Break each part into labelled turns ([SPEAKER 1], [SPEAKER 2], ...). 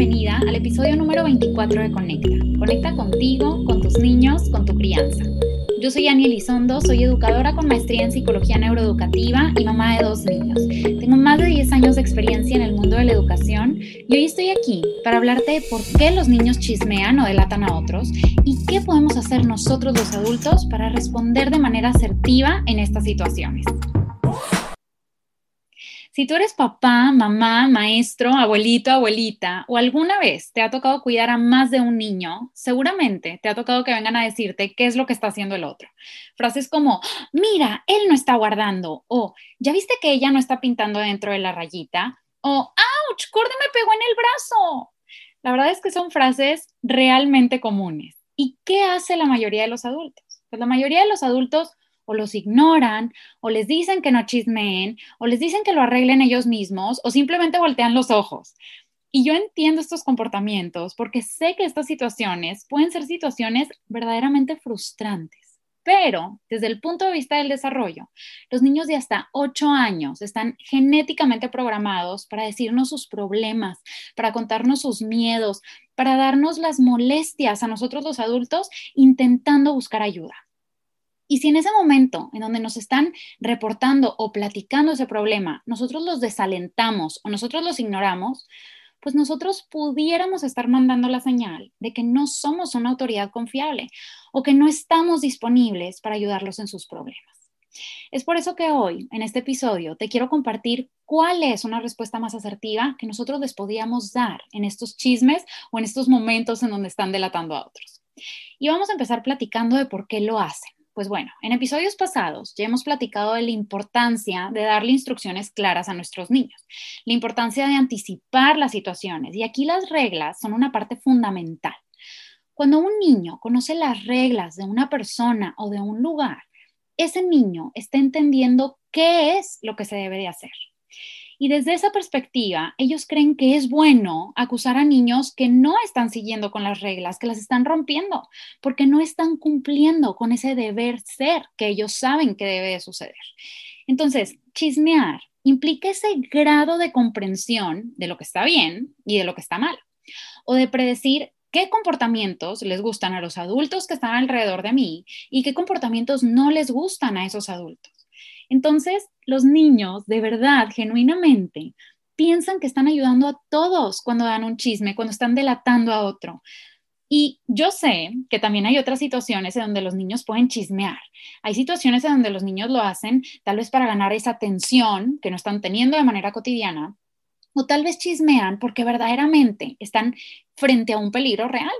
[SPEAKER 1] bienvenida al episodio número 24 de Conecta. Conecta contigo, con tus niños, con tu crianza. Yo soy Ani Elizondo, soy educadora con maestría en psicología neuroeducativa y mamá de dos niños. Tengo más de 10 años de experiencia en el mundo de la educación y hoy estoy aquí para hablarte de por qué los niños chismean o delatan a otros y qué podemos hacer nosotros los adultos para responder de manera asertiva en estas situaciones. Si tú eres papá, mamá, maestro, abuelito, abuelita, o alguna vez te ha tocado cuidar a más de un niño, seguramente te ha tocado que vengan a decirte qué es lo que está haciendo el otro. Frases como, mira, él no está guardando, o ya viste que ella no está pintando dentro de la rayita, o, ouch, Corde me pegó en el brazo. La verdad es que son frases realmente comunes. ¿Y qué hace la mayoría de los adultos? Pues la mayoría de los adultos o los ignoran, o les dicen que no chismeen, o les dicen que lo arreglen ellos mismos, o simplemente voltean los ojos. Y yo entiendo estos comportamientos porque sé que estas situaciones pueden ser situaciones verdaderamente frustrantes. Pero desde el punto de vista del desarrollo, los niños de hasta 8 años están genéticamente programados para decirnos sus problemas, para contarnos sus miedos, para darnos las molestias a nosotros los adultos intentando buscar ayuda. Y si en ese momento en donde nos están reportando o platicando ese problema, nosotros los desalentamos o nosotros los ignoramos, pues nosotros pudiéramos estar mandando la señal de que no somos una autoridad confiable o que no estamos disponibles para ayudarlos en sus problemas. Es por eso que hoy, en este episodio, te quiero compartir cuál es una respuesta más asertiva que nosotros les podíamos dar en estos chismes o en estos momentos en donde están delatando a otros. Y vamos a empezar platicando de por qué lo hacen. Pues bueno, en episodios pasados ya hemos platicado de la importancia de darle instrucciones claras a nuestros niños, la importancia de anticipar las situaciones y aquí las reglas son una parte fundamental. Cuando un niño conoce las reglas de una persona o de un lugar, ese niño está entendiendo qué es lo que se debe de hacer. Y desde esa perspectiva, ellos creen que es bueno acusar a niños que no están siguiendo con las reglas, que las están rompiendo, porque no están cumpliendo con ese deber ser que ellos saben que debe de suceder. Entonces, chismear implica ese grado de comprensión de lo que está bien y de lo que está mal, o de predecir qué comportamientos les gustan a los adultos que están alrededor de mí y qué comportamientos no les gustan a esos adultos. Entonces, los niños, de verdad, genuinamente, piensan que están ayudando a todos cuando dan un chisme, cuando están delatando a otro. Y yo sé que también hay otras situaciones en donde los niños pueden chismear. Hay situaciones en donde los niños lo hacen tal vez para ganar esa atención que no están teniendo de manera cotidiana, o tal vez chismean porque verdaderamente están frente a un peligro real.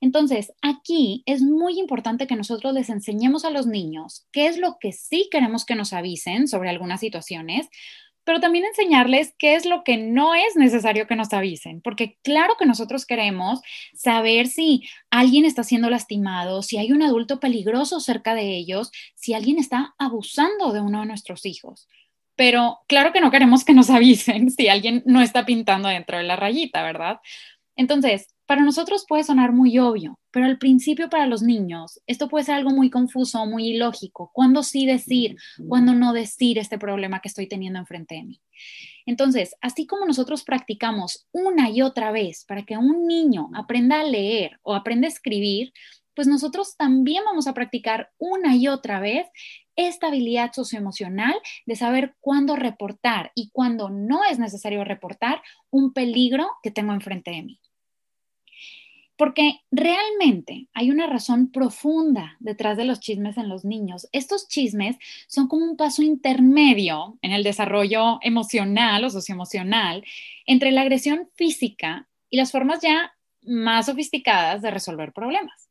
[SPEAKER 1] Entonces, aquí es muy importante que nosotros les enseñemos a los niños qué es lo que sí queremos que nos avisen sobre algunas situaciones, pero también enseñarles qué es lo que no es necesario que nos avisen, porque claro que nosotros queremos saber si alguien está siendo lastimado, si hay un adulto peligroso cerca de ellos, si alguien está abusando de uno de nuestros hijos. Pero claro que no queremos que nos avisen si alguien no está pintando dentro de la rayita, ¿verdad? Entonces, para nosotros puede sonar muy obvio, pero al principio para los niños esto puede ser algo muy confuso, muy ilógico. ¿Cuándo sí decir? ¿Cuándo no decir este problema que estoy teniendo enfrente de mí? Entonces, así como nosotros practicamos una y otra vez para que un niño aprenda a leer o aprenda a escribir, pues nosotros también vamos a practicar una y otra vez esta habilidad socioemocional de saber cuándo reportar y cuándo no es necesario reportar un peligro que tengo enfrente de mí. Porque realmente hay una razón profunda detrás de los chismes en los niños. Estos chismes son como un paso intermedio en el desarrollo emocional o socioemocional entre la agresión física y las formas ya más sofisticadas de resolver problemas.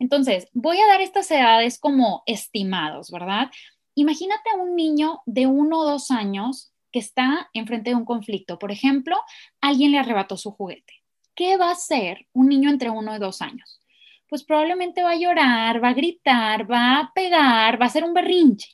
[SPEAKER 1] Entonces, voy a dar estas edades como estimados, ¿verdad? Imagínate a un niño de uno o dos años que está enfrente de un conflicto. Por ejemplo, alguien le arrebató su juguete ¿qué va a hacer un niño entre uno y dos años? Pues probablemente va a llorar, va a gritar, va a pegar, va a hacer un berrinche.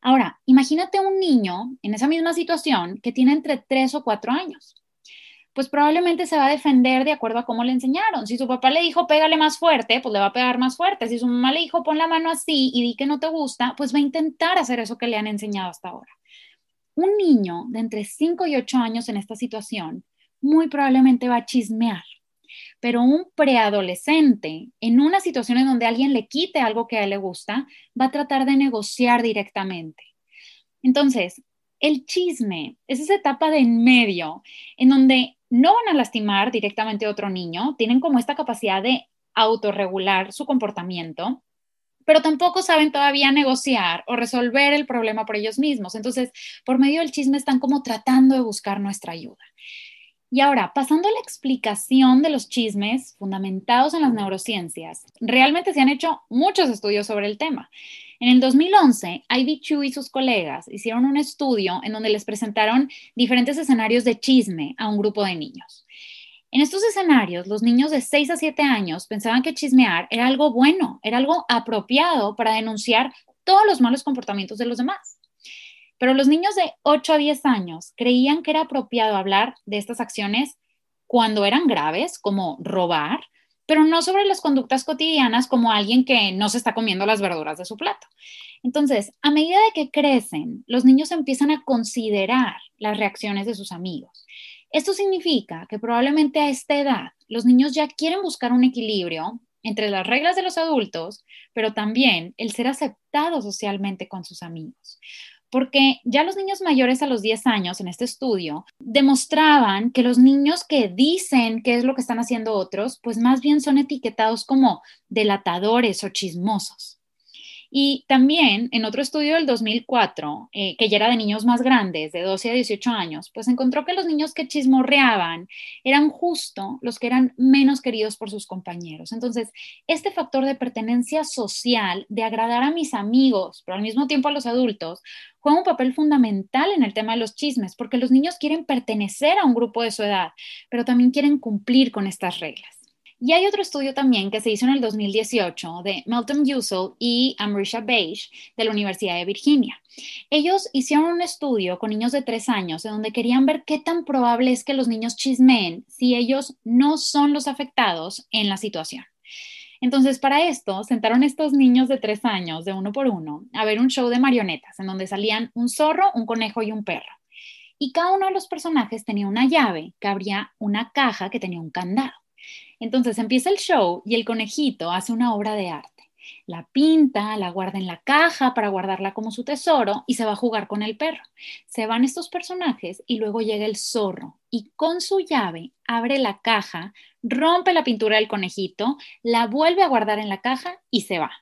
[SPEAKER 1] Ahora, imagínate un niño en esa misma situación que tiene entre tres o cuatro años. Pues probablemente se va a defender de acuerdo a cómo le enseñaron. Si su papá le dijo pégale más fuerte, pues le va a pegar más fuerte. Si su mamá le dijo pon la mano así y di que no te gusta, pues va a intentar hacer eso que le han enseñado hasta ahora. Un niño de entre 5 y 8 años en esta situación muy probablemente va a chismear. Pero un preadolescente, en una situación en donde alguien le quite algo que a él le gusta, va a tratar de negociar directamente. Entonces, el chisme es esa etapa de en medio en donde no van a lastimar directamente a otro niño, tienen como esta capacidad de autorregular su comportamiento, pero tampoco saben todavía negociar o resolver el problema por ellos mismos. Entonces, por medio del chisme están como tratando de buscar nuestra ayuda. Y ahora, pasando a la explicación de los chismes fundamentados en las neurociencias, realmente se han hecho muchos estudios sobre el tema. En el 2011, Ivy Chu y sus colegas hicieron un estudio en donde les presentaron diferentes escenarios de chisme a un grupo de niños. En estos escenarios, los niños de 6 a 7 años pensaban que chismear era algo bueno, era algo apropiado para denunciar todos los malos comportamientos de los demás. Pero los niños de 8 a 10 años creían que era apropiado hablar de estas acciones cuando eran graves, como robar, pero no sobre las conductas cotidianas como alguien que no se está comiendo las verduras de su plato. Entonces, a medida de que crecen, los niños empiezan a considerar las reacciones de sus amigos. Esto significa que probablemente a esta edad los niños ya quieren buscar un equilibrio entre las reglas de los adultos, pero también el ser aceptado socialmente con sus amigos porque ya los niños mayores a los 10 años en este estudio demostraban que los niños que dicen qué es lo que están haciendo otros, pues más bien son etiquetados como delatadores o chismosos. Y también en otro estudio del 2004, eh, que ya era de niños más grandes, de 12 a 18 años, pues encontró que los niños que chismorreaban eran justo los que eran menos queridos por sus compañeros. Entonces, este factor de pertenencia social, de agradar a mis amigos, pero al mismo tiempo a los adultos, juega un papel fundamental en el tema de los chismes, porque los niños quieren pertenecer a un grupo de su edad, pero también quieren cumplir con estas reglas. Y hay otro estudio también que se hizo en el 2018 de Melton Yusel y Amrisha Beige de la Universidad de Virginia. Ellos hicieron un estudio con niños de tres años en donde querían ver qué tan probable es que los niños chismeen si ellos no son los afectados en la situación. Entonces, para esto, sentaron estos niños de tres años, de uno por uno, a ver un show de marionetas en donde salían un zorro, un conejo y un perro. Y cada uno de los personajes tenía una llave que abría una caja que tenía un candado. Entonces empieza el show y el conejito hace una obra de arte. La pinta, la guarda en la caja para guardarla como su tesoro y se va a jugar con el perro. Se van estos personajes y luego llega el zorro y con su llave abre la caja, rompe la pintura del conejito, la vuelve a guardar en la caja y se va.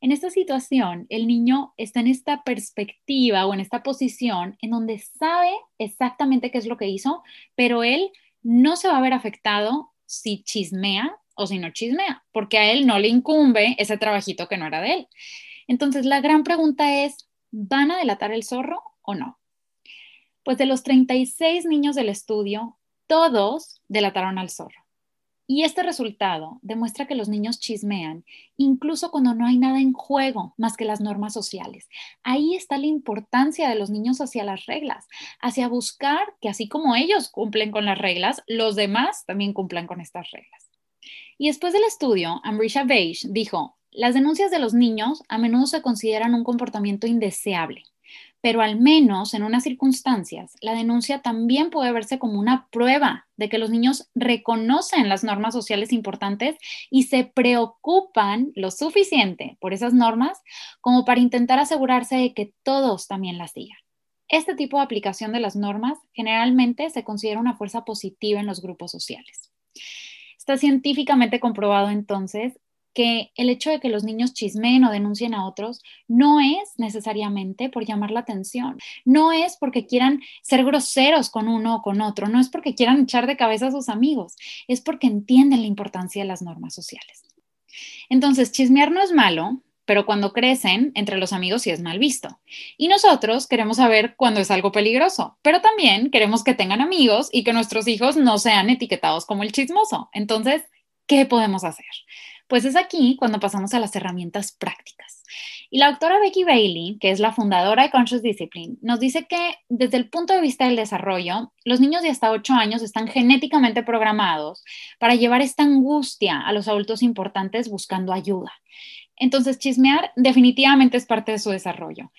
[SPEAKER 1] En esta situación, el niño está en esta perspectiva o en esta posición en donde sabe exactamente qué es lo que hizo, pero él no se va a ver afectado si chismea o si no chismea, porque a él no le incumbe ese trabajito que no era de él. Entonces, la gran pregunta es, ¿van a delatar el zorro o no? Pues de los 36 niños del estudio, todos delataron al zorro. Y este resultado demuestra que los niños chismean, incluso cuando no hay nada en juego más que las normas sociales. Ahí está la importancia de los niños hacia las reglas, hacia buscar que así como ellos cumplen con las reglas, los demás también cumplan con estas reglas. Y después del estudio, Amrisha Beige dijo, las denuncias de los niños a menudo se consideran un comportamiento indeseable pero al menos en unas circunstancias, la denuncia también puede verse como una prueba de que los niños reconocen las normas sociales importantes y se preocupan lo suficiente por esas normas como para intentar asegurarse de que todos también las sigan. Este tipo de aplicación de las normas generalmente se considera una fuerza positiva en los grupos sociales. Está científicamente comprobado entonces que el hecho de que los niños chismeen o denuncien a otros no es necesariamente por llamar la atención, no es porque quieran ser groseros con uno o con otro, no es porque quieran echar de cabeza a sus amigos, es porque entienden la importancia de las normas sociales. Entonces, chismear no es malo, pero cuando crecen, entre los amigos sí es mal visto. Y nosotros queremos saber cuándo es algo peligroso, pero también queremos que tengan amigos y que nuestros hijos no sean etiquetados como el chismoso. Entonces, ¿qué podemos hacer? Pues es aquí cuando pasamos a las herramientas prácticas. Y la doctora Becky Bailey, que es la fundadora de Conscious Discipline, nos dice que desde el punto de vista del desarrollo, los niños de hasta 8 años están genéticamente programados para llevar esta angustia a los adultos importantes buscando ayuda. Entonces, chismear definitivamente es parte de su desarrollo.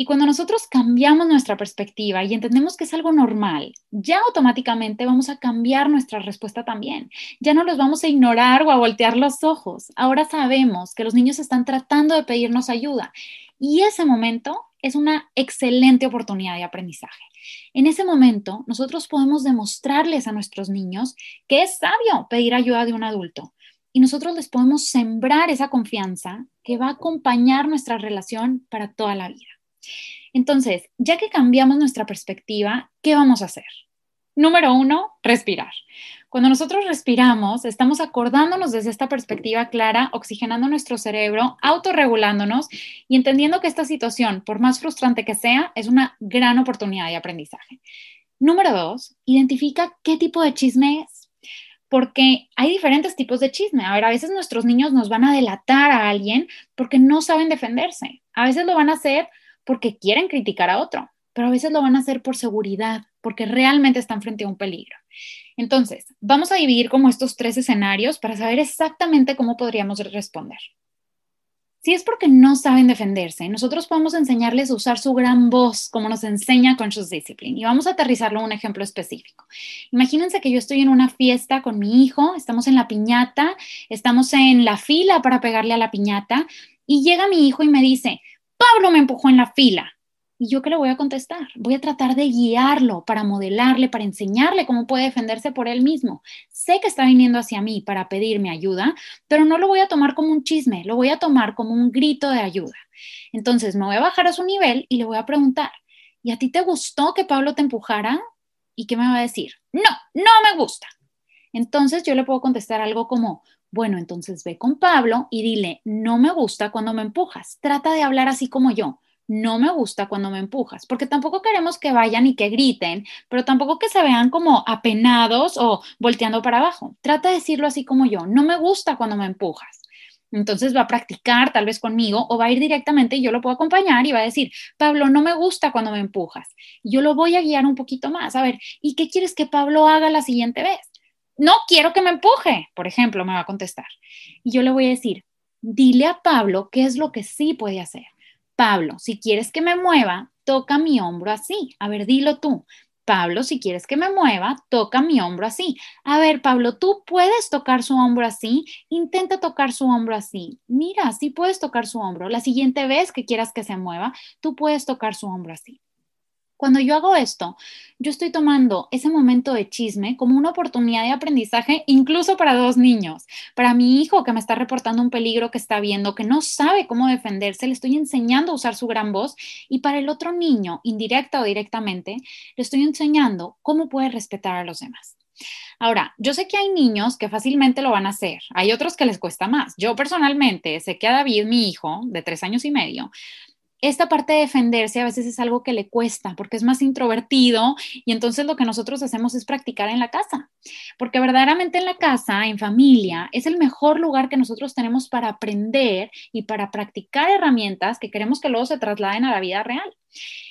[SPEAKER 1] Y cuando nosotros cambiamos nuestra perspectiva y entendemos que es algo normal, ya automáticamente vamos a cambiar nuestra respuesta también. Ya no los vamos a ignorar o a voltear los ojos. Ahora sabemos que los niños están tratando de pedirnos ayuda y ese momento es una excelente oportunidad de aprendizaje. En ese momento, nosotros podemos demostrarles a nuestros niños que es sabio pedir ayuda de un adulto y nosotros les podemos sembrar esa confianza que va a acompañar nuestra relación para toda la vida. Entonces, ya que cambiamos nuestra perspectiva, ¿qué vamos a hacer? Número uno, respirar. Cuando nosotros respiramos, estamos acordándonos desde esta perspectiva clara, oxigenando nuestro cerebro, autorregulándonos y entendiendo que esta situación, por más frustrante que sea, es una gran oportunidad de aprendizaje. Número dos, identifica qué tipo de chisme es porque hay diferentes tipos de chisme. A ver, a veces nuestros niños nos van a delatar a alguien porque no saben defenderse. A veces lo van a hacer porque quieren criticar a otro, pero a veces lo van a hacer por seguridad, porque realmente están frente a un peligro. Entonces, vamos a dividir como estos tres escenarios para saber exactamente cómo podríamos responder. Si es porque no saben defenderse, nosotros podemos enseñarles a usar su gran voz, como nos enseña Conscious Discipline. Y vamos a aterrizarlo en un ejemplo específico. Imagínense que yo estoy en una fiesta con mi hijo, estamos en la piñata, estamos en la fila para pegarle a la piñata, y llega mi hijo y me dice, Pablo me empujó en la fila. ¿Y yo qué le voy a contestar? Voy a tratar de guiarlo para modelarle, para enseñarle cómo puede defenderse por él mismo. Sé que está viniendo hacia mí para pedirme ayuda, pero no lo voy a tomar como un chisme, lo voy a tomar como un grito de ayuda. Entonces me voy a bajar a su nivel y le voy a preguntar, ¿y a ti te gustó que Pablo te empujara? ¿Y qué me va a decir? No, no me gusta. Entonces yo le puedo contestar algo como, bueno, entonces ve con Pablo y dile, no me gusta cuando me empujas. Trata de hablar así como yo. No me gusta cuando me empujas, porque tampoco queremos que vayan y que griten, pero tampoco que se vean como apenados o volteando para abajo. Trata de decirlo así como yo. No me gusta cuando me empujas. Entonces va a practicar tal vez conmigo o va a ir directamente y yo lo puedo acompañar y va a decir, Pablo, no me gusta cuando me empujas. Yo lo voy a guiar un poquito más. A ver, ¿y qué quieres que Pablo haga la siguiente vez? No quiero que me empuje, por ejemplo, me va a contestar. Y yo le voy a decir, dile a Pablo qué es lo que sí puede hacer. Pablo, si quieres que me mueva, toca mi hombro así. A ver, dilo tú. Pablo, si quieres que me mueva, toca mi hombro así. A ver, Pablo, tú puedes tocar su hombro así. Intenta tocar su hombro así. Mira, sí puedes tocar su hombro. La siguiente vez que quieras que se mueva, tú puedes tocar su hombro así. Cuando yo hago esto, yo estoy tomando ese momento de chisme como una oportunidad de aprendizaje incluso para dos niños. Para mi hijo que me está reportando un peligro que está viendo, que no sabe cómo defenderse, le estoy enseñando a usar su gran voz. Y para el otro niño, indirecta o directamente, le estoy enseñando cómo puede respetar a los demás. Ahora, yo sé que hay niños que fácilmente lo van a hacer, hay otros que les cuesta más. Yo personalmente sé que a David, mi hijo, de tres años y medio, esta parte de defenderse a veces es algo que le cuesta porque es más introvertido y entonces lo que nosotros hacemos es practicar en la casa, porque verdaderamente en la casa, en familia, es el mejor lugar que nosotros tenemos para aprender y para practicar herramientas que queremos que luego se trasladen a la vida real.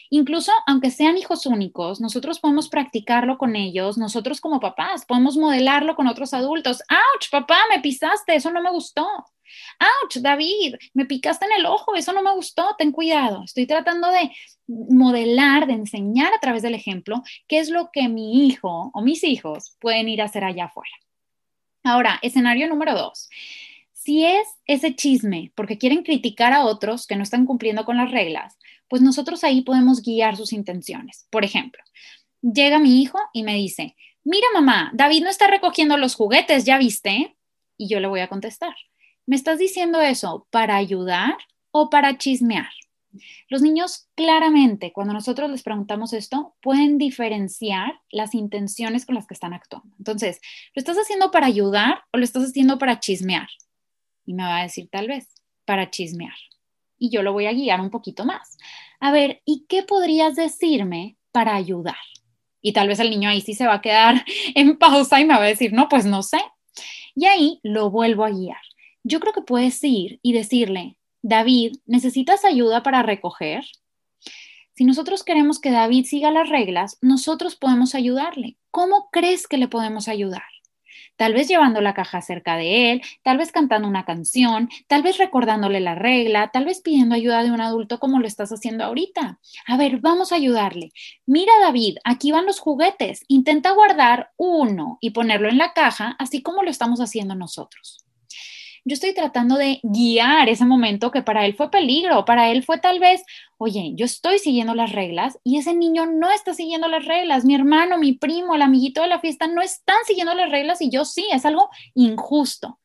[SPEAKER 1] Incluso aunque sean hijos únicos, nosotros podemos practicarlo con ellos, nosotros como papás podemos modelarlo con otros adultos. ¡Auch, papá, me pisaste! Eso no me gustó. ¡Auch, David! Me picaste en el ojo, eso no me gustó, ten cuidado. Estoy tratando de modelar, de enseñar a través del ejemplo qué es lo que mi hijo o mis hijos pueden ir a hacer allá afuera. Ahora, escenario número dos. Si es ese chisme porque quieren criticar a otros que no están cumpliendo con las reglas, pues nosotros ahí podemos guiar sus intenciones. Por ejemplo, llega mi hijo y me dice, mira mamá, David no está recogiendo los juguetes, ¿ya viste? Y yo le voy a contestar, ¿Me estás diciendo eso para ayudar o para chismear? Los niños claramente, cuando nosotros les preguntamos esto, pueden diferenciar las intenciones con las que están actuando. Entonces, ¿lo estás haciendo para ayudar o lo estás haciendo para chismear? Y me va a decir tal vez, para chismear. Y yo lo voy a guiar un poquito más. A ver, ¿y qué podrías decirme para ayudar? Y tal vez el niño ahí sí se va a quedar en pausa y me va a decir, no, pues no sé. Y ahí lo vuelvo a guiar yo creo que puedes ir y decirle, David, ¿necesitas ayuda para recoger? Si nosotros queremos que David siga las reglas, nosotros podemos ayudarle. ¿Cómo crees que le podemos ayudar? tal vez llevando la caja cerca de él, tal vez cantando una canción, tal vez recordándole la regla, tal vez pidiendo ayuda de un adulto como lo estás haciendo ahorita. A ver, vamos a ayudarle. Mira, David, aquí van los juguetes. Intenta guardar uno y ponerlo en la caja, así como lo estamos haciendo nosotros yo estoy tratando de guiar ese momento que para él fue peligro, para él fue tal vez, oye, yo estoy siguiendo las reglas y ese niño no está siguiendo las reglas, mi hermano, mi primo, el amiguito de la fiesta no están siguiendo las reglas y yo sí, es algo injusto.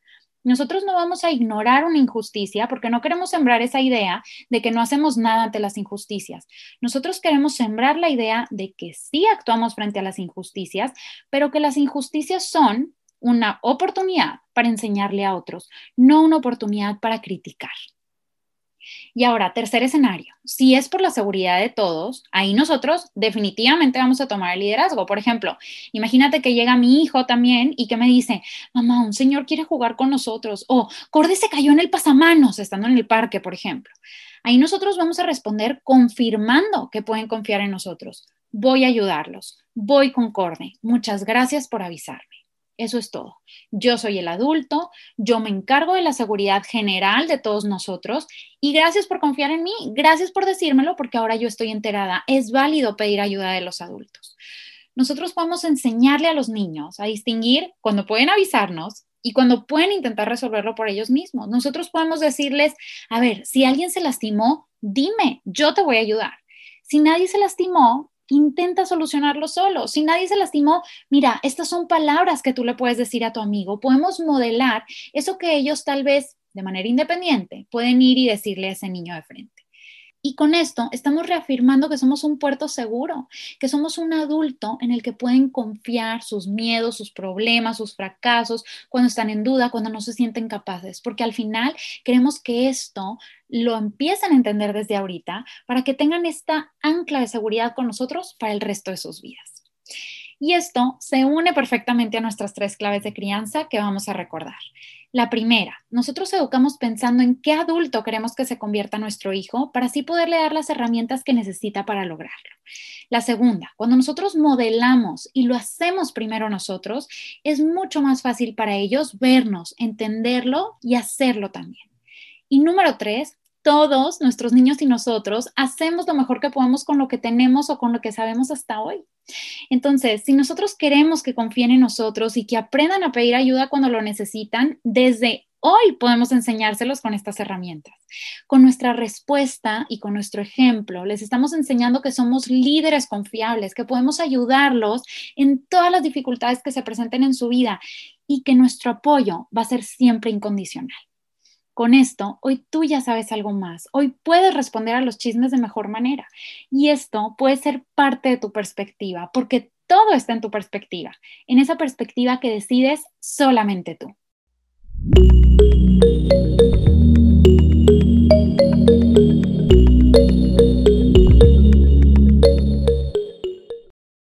[SPEAKER 1] Nosotros no vamos a ignorar una injusticia porque no queremos sembrar esa idea de que no hacemos nada ante las injusticias. Nosotros queremos sembrar la idea de que sí actuamos frente a las injusticias, pero que las injusticias son una oportunidad para enseñarle a otros, no una oportunidad para criticar. Y ahora, tercer escenario, si es por la seguridad de todos, ahí nosotros definitivamente vamos a tomar el liderazgo. Por ejemplo, imagínate que llega mi hijo también y que me dice, mamá, un señor quiere jugar con nosotros, o Corde se cayó en el pasamanos estando en el parque, por ejemplo. Ahí nosotros vamos a responder confirmando que pueden confiar en nosotros. Voy a ayudarlos, voy con Corde. Muchas gracias por avisarme. Eso es todo. Yo soy el adulto, yo me encargo de la seguridad general de todos nosotros y gracias por confiar en mí, gracias por decírmelo porque ahora yo estoy enterada. Es válido pedir ayuda de los adultos. Nosotros podemos enseñarle a los niños a distinguir cuando pueden avisarnos y cuando pueden intentar resolverlo por ellos mismos. Nosotros podemos decirles, a ver, si alguien se lastimó, dime, yo te voy a ayudar. Si nadie se lastimó, intenta solucionarlo solo. Si nadie se lastimó, mira, estas son palabras que tú le puedes decir a tu amigo. Podemos modelar eso que ellos tal vez de manera independiente pueden ir y decirle a ese niño de frente. Y con esto estamos reafirmando que somos un puerto seguro, que somos un adulto en el que pueden confiar sus miedos, sus problemas, sus fracasos, cuando están en duda, cuando no se sienten capaces, porque al final queremos que esto lo empiecen a entender desde ahorita para que tengan esta ancla de seguridad con nosotros para el resto de sus vidas. Y esto se une perfectamente a nuestras tres claves de crianza que vamos a recordar. La primera, nosotros educamos pensando en qué adulto queremos que se convierta nuestro hijo para así poderle dar las herramientas que necesita para lograrlo. La segunda, cuando nosotros modelamos y lo hacemos primero nosotros, es mucho más fácil para ellos vernos, entenderlo y hacerlo también. Y número tres, todos nuestros niños y nosotros hacemos lo mejor que podemos con lo que tenemos o con lo que sabemos hasta hoy. Entonces, si nosotros queremos que confíen en nosotros y que aprendan a pedir ayuda cuando lo necesitan, desde hoy podemos enseñárselos con estas herramientas. Con nuestra respuesta y con nuestro ejemplo, les estamos enseñando que somos líderes confiables, que podemos ayudarlos en todas las dificultades que se presenten en su vida y que nuestro apoyo va a ser siempre incondicional. Con esto, hoy tú ya sabes algo más. Hoy puedes responder a los chismes de mejor manera. Y esto puede ser parte de tu perspectiva, porque todo está en tu perspectiva, en esa perspectiva que decides solamente tú.